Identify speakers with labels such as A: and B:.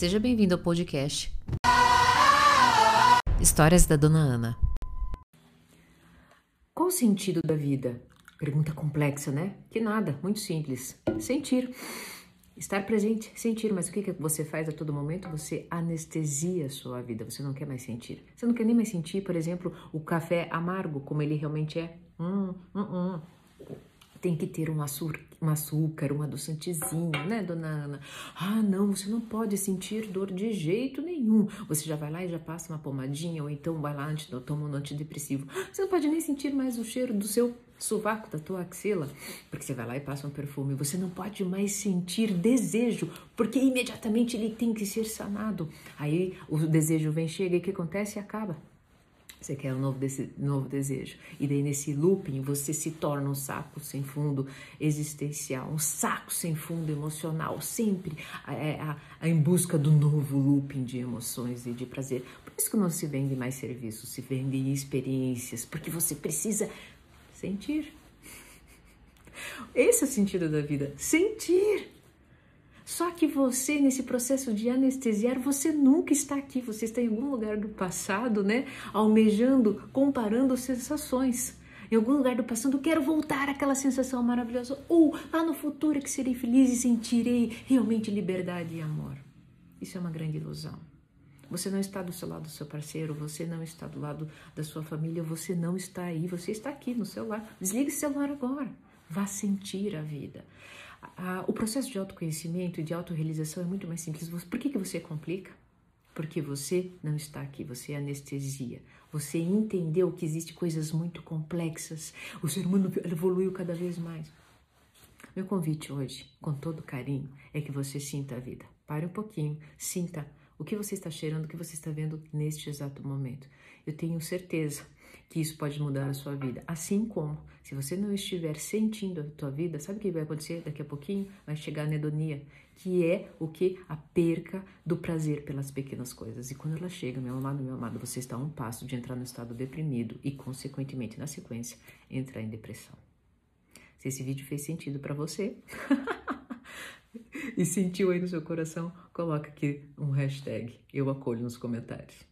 A: Seja bem-vindo ao podcast Histórias da Dona Ana.
B: Qual o sentido da vida? Pergunta complexa, né? Que nada, muito simples. Sentir. Estar presente, sentir, mas o que, que você faz a todo momento? Você anestesia a sua vida, você não quer mais sentir. Você não quer nem mais sentir, por exemplo, o café amargo, como ele realmente é. Hum, hum, tem que ter um açúcar, um açúcar, um adoçantezinho, né, dona Ana? Ah, não, você não pode sentir dor de jeito nenhum. Você já vai lá e já passa uma pomadinha, ou então vai lá, toma um antidepressivo. Você não pode nem sentir mais o cheiro do seu sovaco, da tua axila, porque você vai lá e passa um perfume. Você não pode mais sentir desejo, porque imediatamente ele tem que ser sanado. Aí o desejo vem, chega e o que acontece? Acaba. Você quer um novo, desse, novo desejo. E daí, nesse looping, você se torna um saco sem fundo existencial, um saco sem fundo emocional, sempre é, a, a, em busca do novo looping de emoções e de prazer. Por isso que não se vende mais serviços, se vendem experiências, porque você precisa sentir. Esse é o sentido da vida: sentir. Só que você, nesse processo de anestesiar, você nunca está aqui, você está em algum lugar do passado, né? Almejando, comparando sensações. Em algum lugar do passado, quero voltar àquela sensação maravilhosa. Ou lá no futuro é que serei feliz e sentirei realmente liberdade e amor. Isso é uma grande ilusão. Você não está do seu lado do seu parceiro, você não está do lado da sua família, você não está aí, você está aqui no celular. Desligue o celular agora. Vá sentir a vida o processo de autoconhecimento e de autorrealização é muito mais simples. Por que, que você complica? Porque você não está aqui, você é anestesia. Você entendeu que existem coisas muito complexas. O ser humano evoluiu cada vez mais. Meu convite hoje, com todo carinho, é que você sinta a vida. Pare um pouquinho, sinta o que você está cheirando, o que você está vendo neste exato momento. Eu tenho certeza que isso pode mudar a sua vida. Assim como, se você não estiver sentindo a tua vida, sabe o que vai acontecer daqui a pouquinho? Vai chegar a anedonia, que é o que? A perca do prazer pelas pequenas coisas. E quando ela chega, meu amado, meu amado, você está a um passo de entrar no estado deprimido e, consequentemente, na sequência, entrar em depressão. Se esse vídeo fez sentido para você e sentiu aí no seu coração, coloca aqui um hashtag. Eu acolho nos comentários.